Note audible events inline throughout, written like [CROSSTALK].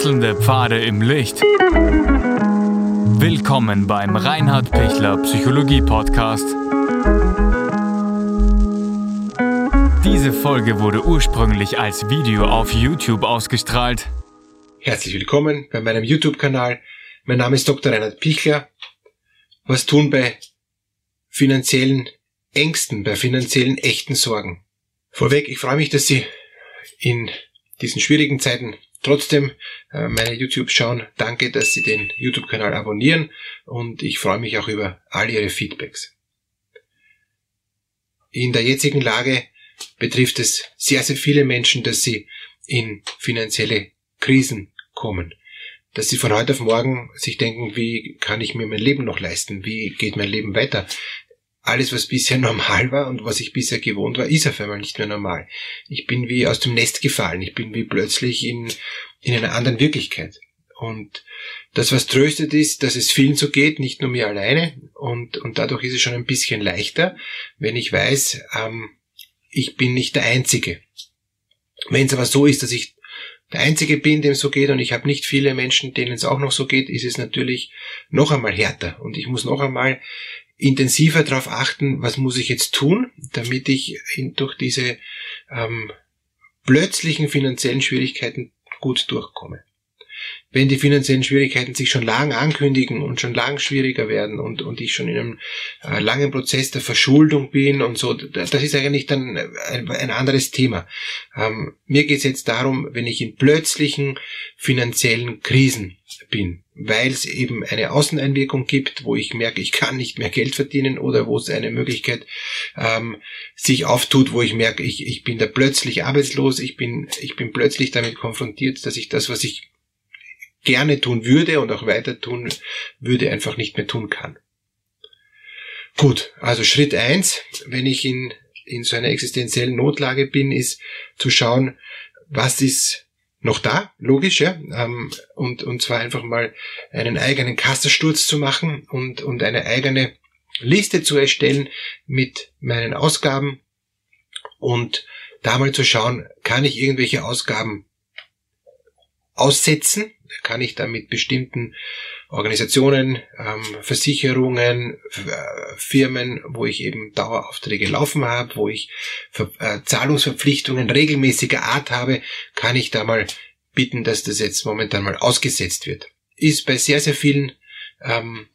Wechselnde Pfade im Licht. Willkommen beim Reinhard Pichler Psychologie Podcast. Diese Folge wurde ursprünglich als Video auf YouTube ausgestrahlt. Herzlich willkommen bei meinem YouTube-Kanal. Mein Name ist Dr. Reinhard Pichler. Was tun bei finanziellen Ängsten, bei finanziellen echten Sorgen? Vorweg, ich freue mich, dass Sie in diesen schwierigen Zeiten trotzdem äh, meine YouTube schauen. Danke, dass Sie den YouTube-Kanal abonnieren und ich freue mich auch über all Ihre Feedbacks. In der jetzigen Lage betrifft es sehr, sehr viele Menschen, dass sie in finanzielle Krisen kommen. Dass sie von heute auf morgen sich denken, wie kann ich mir mein Leben noch leisten? Wie geht mein Leben weiter? Alles, was bisher [LAUGHS] normal war und was ich bisher gewohnt war, ist auf einmal nicht mehr normal. Ich bin wie aus dem Nest gefallen. Ich bin wie plötzlich in, in einer anderen Wirklichkeit. Und das, was tröstet ist, dass es vielen so geht, nicht nur mir alleine. Und, und dadurch ist es schon ein bisschen leichter, wenn ich weiß, ähm, ich bin nicht der Einzige. Wenn es aber so ist, dass ich der Einzige bin, dem so geht und ich habe nicht viele Menschen, denen es auch noch so geht, ist es natürlich noch einmal härter. Und ich muss noch einmal intensiver darauf achten, was muss ich jetzt tun, damit ich in, durch diese ähm, plötzlichen finanziellen Schwierigkeiten gut durchkomme wenn die finanziellen Schwierigkeiten sich schon lang ankündigen und schon lang schwieriger werden und, und ich schon in einem äh, langen Prozess der Verschuldung bin und so, das ist eigentlich dann ein, ein anderes Thema. Ähm, mir geht es jetzt darum, wenn ich in plötzlichen finanziellen Krisen bin, weil es eben eine Außeneinwirkung gibt, wo ich merke, ich kann nicht mehr Geld verdienen oder wo es eine Möglichkeit ähm, sich auftut, wo ich merke, ich, ich bin da plötzlich arbeitslos, ich bin, ich bin plötzlich damit konfrontiert, dass ich das, was ich gerne tun würde und auch weiter tun würde, einfach nicht mehr tun kann. Gut, also Schritt eins, wenn ich in, in so einer existenziellen Notlage bin, ist zu schauen, was ist noch da, logisch, ja, ähm, und, und zwar einfach mal einen eigenen Kassensturz zu machen und, und eine eigene Liste zu erstellen mit meinen Ausgaben und da mal zu schauen, kann ich irgendwelche Ausgaben aussetzen, kann ich dann mit bestimmten Organisationen, ähm, Versicherungen, äh, Firmen, wo ich eben Daueraufträge laufen habe, wo ich äh, Zahlungsverpflichtungen regelmäßiger Art habe, kann ich da mal bitten, dass das jetzt momentan mal ausgesetzt wird. Ist bei sehr, sehr vielen, ähm,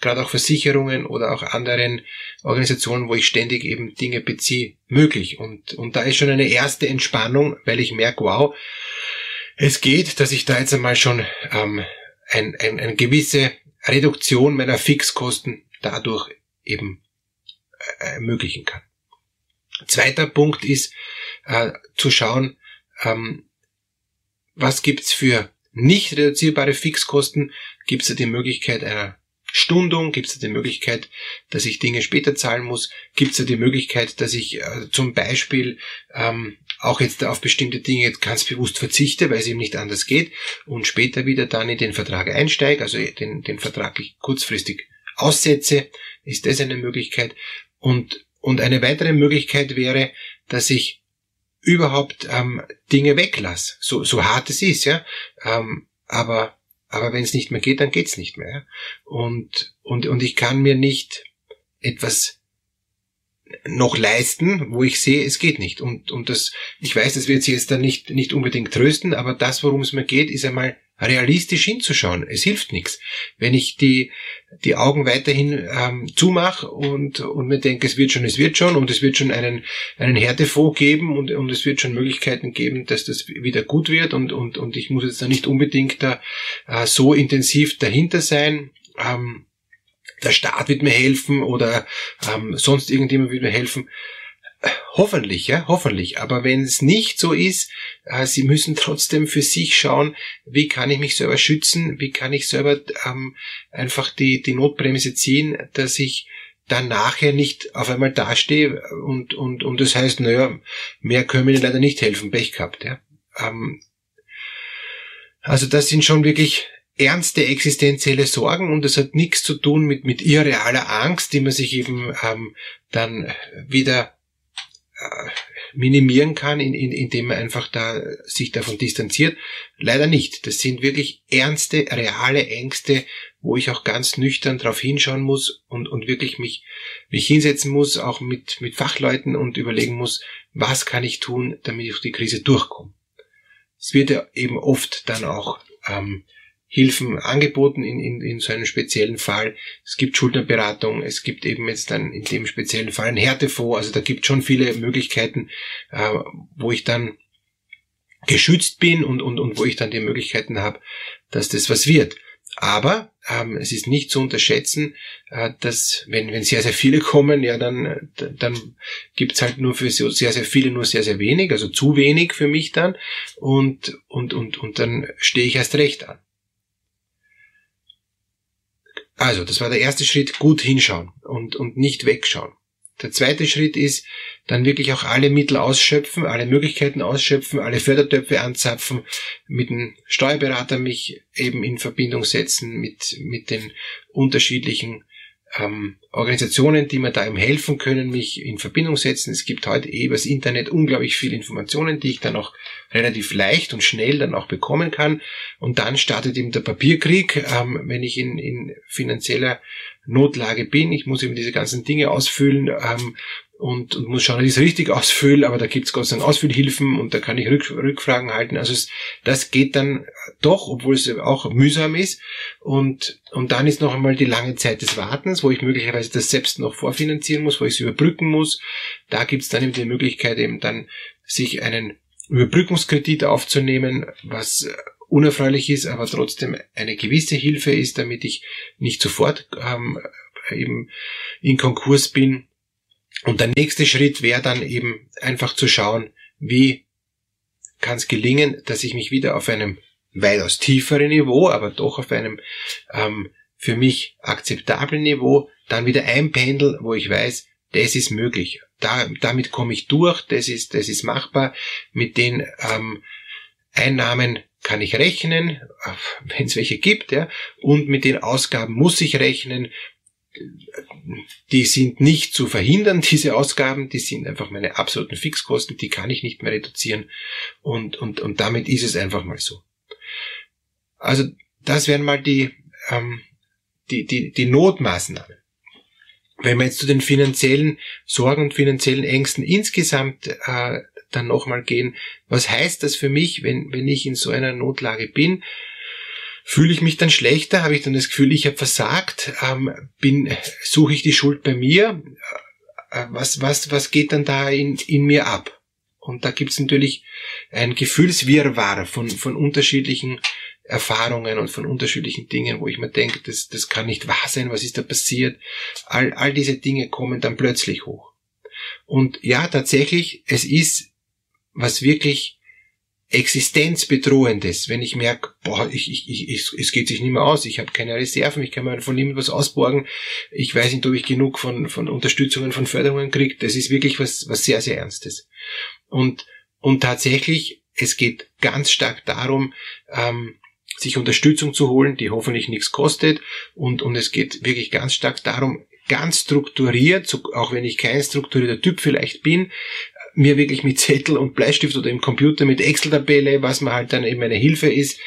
gerade auch Versicherungen oder auch anderen Organisationen, wo ich ständig eben Dinge beziehe, möglich. Und, und da ist schon eine erste Entspannung, weil ich merke, wow, es geht, dass ich da jetzt einmal schon ähm, ein, ein, eine gewisse Reduktion meiner Fixkosten dadurch eben äh, ermöglichen kann. Zweiter Punkt ist äh, zu schauen, ähm, was gibt's für nicht reduzierbare Fixkosten? Gibt es die Möglichkeit einer Stundung? Gibt es die Möglichkeit, dass ich Dinge später zahlen muss? Gibt es da die Möglichkeit, dass ich äh, zum Beispiel ähm, auch jetzt auf bestimmte Dinge ganz bewusst verzichte, weil es eben nicht anders geht und später wieder dann in den Vertrag einsteige, also den, den Vertrag kurzfristig aussetze, ist das eine Möglichkeit. Und, und eine weitere Möglichkeit wäre, dass ich überhaupt ähm, Dinge weglasse, so, so hart es ist, ja. Ähm, aber aber wenn es nicht mehr geht, dann geht's nicht mehr. Und, und, und ich kann mir nicht etwas noch leisten, wo ich sehe, es geht nicht. Und, und das, ich weiß, das wird sich jetzt dann nicht, nicht unbedingt trösten, aber das, worum es mir geht, ist einmal realistisch hinzuschauen. Es hilft nichts. Wenn ich die, die Augen weiterhin ähm, zumache und, und mir denke, es wird schon, es wird schon und es wird schon einen, einen Härtefonds geben und, und es wird schon Möglichkeiten geben, dass das wieder gut wird und, und, und ich muss jetzt da nicht unbedingt da äh, so intensiv dahinter sein. Ähm, der Staat wird mir helfen oder ähm, sonst irgendjemand wird mir helfen. Hoffentlich, ja, hoffentlich. Aber wenn es nicht so ist, äh, Sie müssen trotzdem für sich schauen, wie kann ich mich selber schützen, wie kann ich selber ähm, einfach die, die Notbremse ziehen, dass ich dann nachher nicht auf einmal dastehe und, und, und das heißt, naja, mehr können wir Ihnen leider nicht helfen, Pech gehabt, ja. Ähm, also das sind schon wirklich ernste existenzielle Sorgen und das hat nichts zu tun mit, mit irrealer Angst, die man sich eben ähm, dann wieder minimieren kann, in, in, indem man einfach da sich davon distanziert. Leider nicht. Das sind wirklich ernste, reale Ängste, wo ich auch ganz nüchtern darauf hinschauen muss und, und wirklich mich, mich hinsetzen muss, auch mit, mit Fachleuten und überlegen muss, was kann ich tun, damit ich die Krise durchkomme. Es wird ja eben oft dann auch ähm, Hilfen angeboten in, in, in so einem speziellen Fall. Es gibt Schuldnerberatung, es gibt eben jetzt dann in dem speziellen Fall ein Härtefonds, also da gibt schon viele Möglichkeiten, äh, wo ich dann geschützt bin und, und, und wo ich dann die Möglichkeiten habe, dass das was wird. Aber ähm, es ist nicht zu unterschätzen, äh, dass wenn, wenn sehr, sehr viele kommen, ja, dann, dann gibt's halt nur für sehr, sehr viele nur sehr, sehr wenig, also zu wenig für mich dann und, und, und, und dann stehe ich erst recht an. Also, das war der erste Schritt, gut hinschauen und, und nicht wegschauen. Der zweite Schritt ist, dann wirklich auch alle Mittel ausschöpfen, alle Möglichkeiten ausschöpfen, alle Fördertöpfe anzapfen, mit dem Steuerberater mich eben in Verbindung setzen, mit, mit den unterschiedlichen ähm, Organisationen, die mir da eben helfen können, mich in Verbindung setzen. Es gibt heute eh übers Internet unglaublich viele Informationen, die ich dann auch relativ leicht und schnell dann auch bekommen kann. Und dann startet eben der Papierkrieg, ähm, wenn ich in, in finanzieller Notlage bin. Ich muss eben diese ganzen Dinge ausfüllen ähm, und, und muss schauen, dass ich es richtig ausfülle, aber da gibt es Gott sei Dank Ausfüllhilfen und da kann ich Rück, Rückfragen halten. Also es, das geht dann doch, obwohl es auch mühsam ist. Und, und dann ist noch einmal die lange Zeit des Wartens, wo ich möglicherweise das selbst noch vorfinanzieren muss, wo ich es überbrücken muss. Da gibt es dann eben die Möglichkeit, eben dann sich einen Überbrückungskredit aufzunehmen, was unerfreulich ist, aber trotzdem eine gewisse Hilfe ist, damit ich nicht sofort ähm, eben in Konkurs bin und der nächste Schritt wäre dann eben einfach zu schauen, wie kann es gelingen, dass ich mich wieder auf einem weitaus tieferen Niveau, aber doch auf einem ähm, für mich akzeptablen Niveau dann wieder einpendel, wo ich weiß, das ist möglich. Da, damit komme ich durch, das ist, das ist machbar. Mit den ähm, Einnahmen kann ich rechnen, [LAUGHS] wenn es welche gibt, ja, und mit den Ausgaben muss ich rechnen die sind nicht zu verhindern, [LAUGHS] diese Ausgaben, die sind einfach meine absoluten Fixkosten, die kann ich nicht mehr reduzieren und, und, und damit ist es einfach mal so. Also das wären mal die, ähm, die, die, die Notmaßnahmen. Wenn wir jetzt zu den finanziellen Sorgen und finanziellen Ängsten insgesamt äh, dann nochmal gehen, was heißt das für mich, wenn, wenn ich in so einer Notlage bin? Fühle ich mich dann schlechter? Habe ich dann das Gefühl, ich habe versagt? Ähm, bin, suche ich die Schuld bei mir? Äh, was, was, was geht dann da in, in mir ab? Und da gibt es natürlich ein Gefühlswirrwarr von, von unterschiedlichen Erfahrungen und von unterschiedlichen Dingen, wo ich mir denke, das, das kann nicht wahr sein, was ist da passiert? All, all diese Dinge kommen dann plötzlich hoch. Und ja, tatsächlich, es ist was wirklich existenzbedrohendes, wenn ich merke, boah, ich, ich, ich, es geht sich nicht mehr aus, ich habe keine Reserven, ich kann mir von niemandem was ausborgen, ich weiß nicht, ob ich genug von, von Unterstützungen, von Förderungen kriege, das ist wirklich was, was sehr, sehr Ernstes. Und, und tatsächlich, es geht ganz stark darum, ähm, sich Unterstützung zu holen, die hoffentlich nichts kostet und, und es geht wirklich ganz stark darum, ganz strukturiert, auch wenn ich kein strukturierter Typ vielleicht bin, mir wirklich mit Zettel und Bleistift oder im Computer mit Excel-Tabelle, was mir halt dann eben eine Hilfe ist,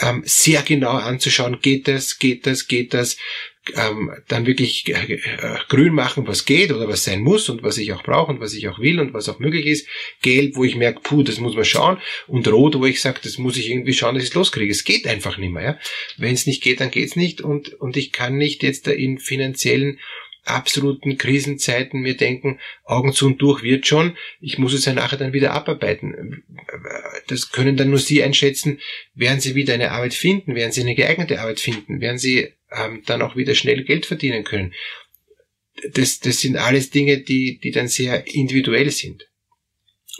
ähm, sehr genau anzuschauen, geht das, geht das, geht das, ähm, dann wirklich äh, äh, grün machen, was geht oder was sein muss und was ich auch brauche und was ich auch will und was auch möglich ist. Gelb, wo ich merke, puh, das muss man schauen. Und rot, wo ich sage, das muss ich irgendwie schauen, dass ich es loskriege. Es geht einfach nicht mehr. Ja? Wenn es nicht geht, dann geht's nicht. Und, und ich kann nicht jetzt da in finanziellen absoluten Krisenzeiten mir denken, Augen zu und durch wird schon, ich muss es ja nachher dann wieder abarbeiten. Das können dann nur Sie einschätzen, werden Sie wieder eine Arbeit finden, werden Sie eine geeignete Arbeit finden, werden Sie ähm, dann auch wieder schnell Geld verdienen können. Das, das sind alles Dinge, die, die dann sehr individuell sind.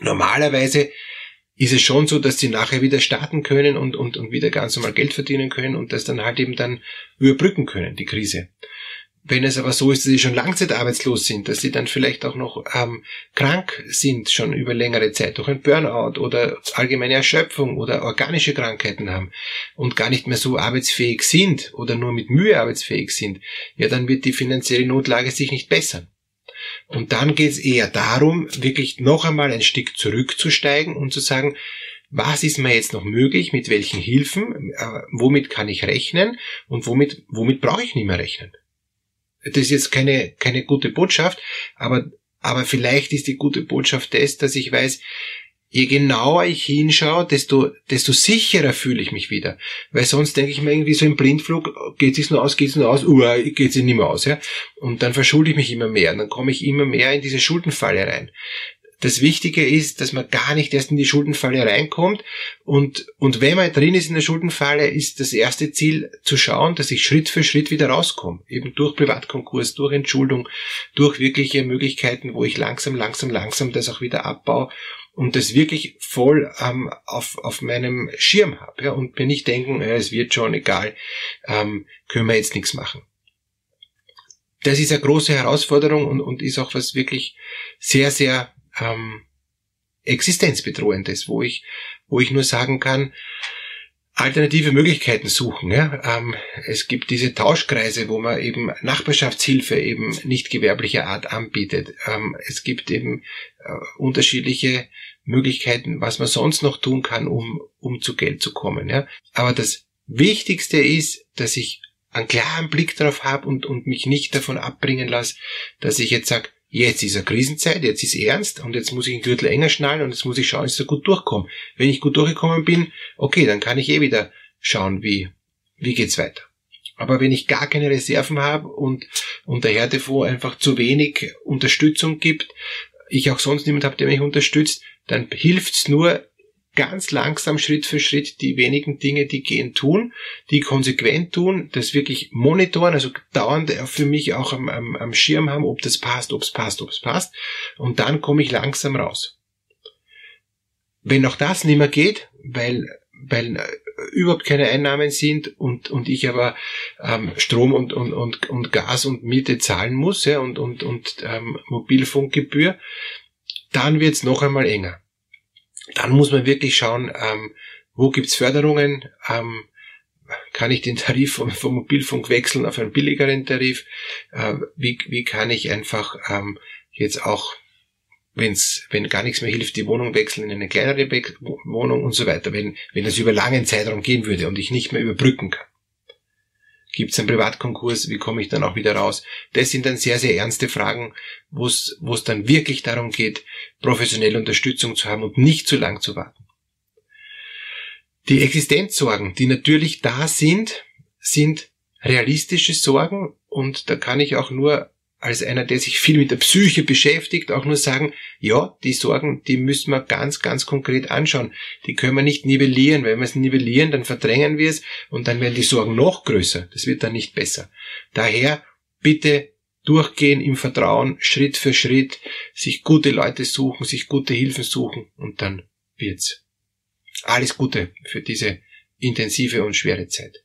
Normalerweise ist es schon so, dass sie nachher wieder starten können und, und, und wieder ganz normal Geld verdienen können und das dann halt eben dann überbrücken können, die Krise. Wenn es aber so ist, dass sie schon langzeitarbeitslos sind, dass sie dann vielleicht auch noch ähm, krank sind, schon über längere Zeit, durch ein Burnout oder allgemeine Erschöpfung oder organische Krankheiten haben und gar nicht mehr so arbeitsfähig sind oder nur mit Mühe arbeitsfähig sind, ja, dann wird die finanzielle Notlage sich nicht bessern. Und dann geht es eher darum, wirklich noch einmal ein Stück zurückzusteigen und zu sagen, was ist mir jetzt noch möglich, mit welchen Hilfen, äh, womit kann ich rechnen und womit, womit brauche ich nicht mehr rechnen. Das ist jetzt keine, keine gute Botschaft, aber, aber vielleicht ist die gute Botschaft das, dass ich weiß, je genauer ich hinschaue, desto, desto sicherer fühle ich mich wieder. Weil sonst denke ich mir irgendwie so im Blindflug, geht es nur aus, geht es nur aus, uh, geht es nicht mehr aus, ja. Und dann verschulde ich mich immer mehr, dann komme ich immer mehr in diese Schuldenfalle rein. Das Wichtige ist, dass man gar nicht erst in die Schuldenfalle reinkommt. Und, und wenn man drin ist in der Schuldenfalle, ist das erste Ziel zu schauen, dass ich Schritt für Schritt wieder rauskomme. Eben durch Privatkonkurs, durch Entschuldung, durch wirkliche Möglichkeiten, wo ich langsam, langsam, langsam das auch wieder abbaue und das wirklich voll ähm, auf, auf meinem Schirm habe. Ja, und mir nicht denken, ja, es wird schon, egal, ähm, können wir jetzt nichts machen das ist eine große Herausforderung und, und ist auch was wirklich sehr, sehr ähm, existenzbedrohendes, wo ich, wo ich nur sagen kann, alternative Möglichkeiten suchen. Ja? Ähm, es gibt diese Tauschkreise, wo man eben Nachbarschaftshilfe eben nicht gewerblicher Art anbietet. Ähm, es gibt eben äh, unterschiedliche Möglichkeiten, was man sonst noch tun kann, um, um zu Geld zu kommen. Ja? Aber das Wichtigste ist, dass ich einen klaren Blick darauf habe und, und mich nicht davon abbringen lasse, dass ich jetzt sage, Jetzt ist eine Krisenzeit, jetzt ist ernst und jetzt muss ich den Gürtel enger schnallen und jetzt muss ich schauen, dass ich so gut durchkomme. Wenn ich gut durchgekommen bin, okay, dann kann ich eh wieder schauen, wie, wie geht's weiter. Aber wenn ich gar keine Reserven habe und, und der Härtefonds einfach zu wenig Unterstützung gibt, ich auch sonst niemand habe, der mich unterstützt, dann hilft's nur, ganz langsam Schritt für Schritt die wenigen Dinge, die gehen, tun, die konsequent tun, das wirklich monitoren, also dauernd für mich auch am, am, am Schirm haben, ob das passt, ob es passt, ob es passt. Und dann komme ich langsam raus. Wenn auch das nicht mehr geht, weil, weil äh, überhaupt keine Einnahmen sind und, und ich aber ähm, Strom und, und, und, und Gas und Miete zahlen muss ja, und, und, und ähm, Mobilfunkgebühr, dann wird's noch einmal enger dann muss man wirklich schauen, ähm, wo gibt's Förderungen, ähm, kann ich den Tarif vom, vom, Mobilfunk wechseln auf einen billigeren Tarif, äh, wie, wie kann ich einfach ähm, jetzt auch, wenn's, wenn gar nichts mehr hilft, die Wohnung wechseln in eine kleinere Be Wohnung und so weiter, wenn, wenn das über langen Zeitraum gehen würde und ich nicht mehr überbrücken kann. Gibt es einen Privatkonkurs? Wie komme ich dann auch wieder raus? Das sind dann sehr, sehr ernste Fragen, wo es dann wirklich darum geht, professionelle Unterstützung zu haben und nicht zu lang zu warten. Die Existenzsorgen, die natürlich da sind, sind realistische Sorgen und da kann ich auch nur als einer, der sich viel mit der Psyche beschäftigt, auch nur sagen, ja, die Sorgen, die müssen wir ganz, ganz konkret anschauen. Die können wir nicht nivellieren. Wenn wir es nivellieren, dann verdrängen wir es und dann werden die Sorgen noch größer. Das wird dann nicht besser. Daher bitte durchgehen im Vertrauen, Schritt für Schritt, sich gute Leute suchen, sich gute Hilfen suchen und dann wird's. Alles Gute für diese intensive und schwere Zeit.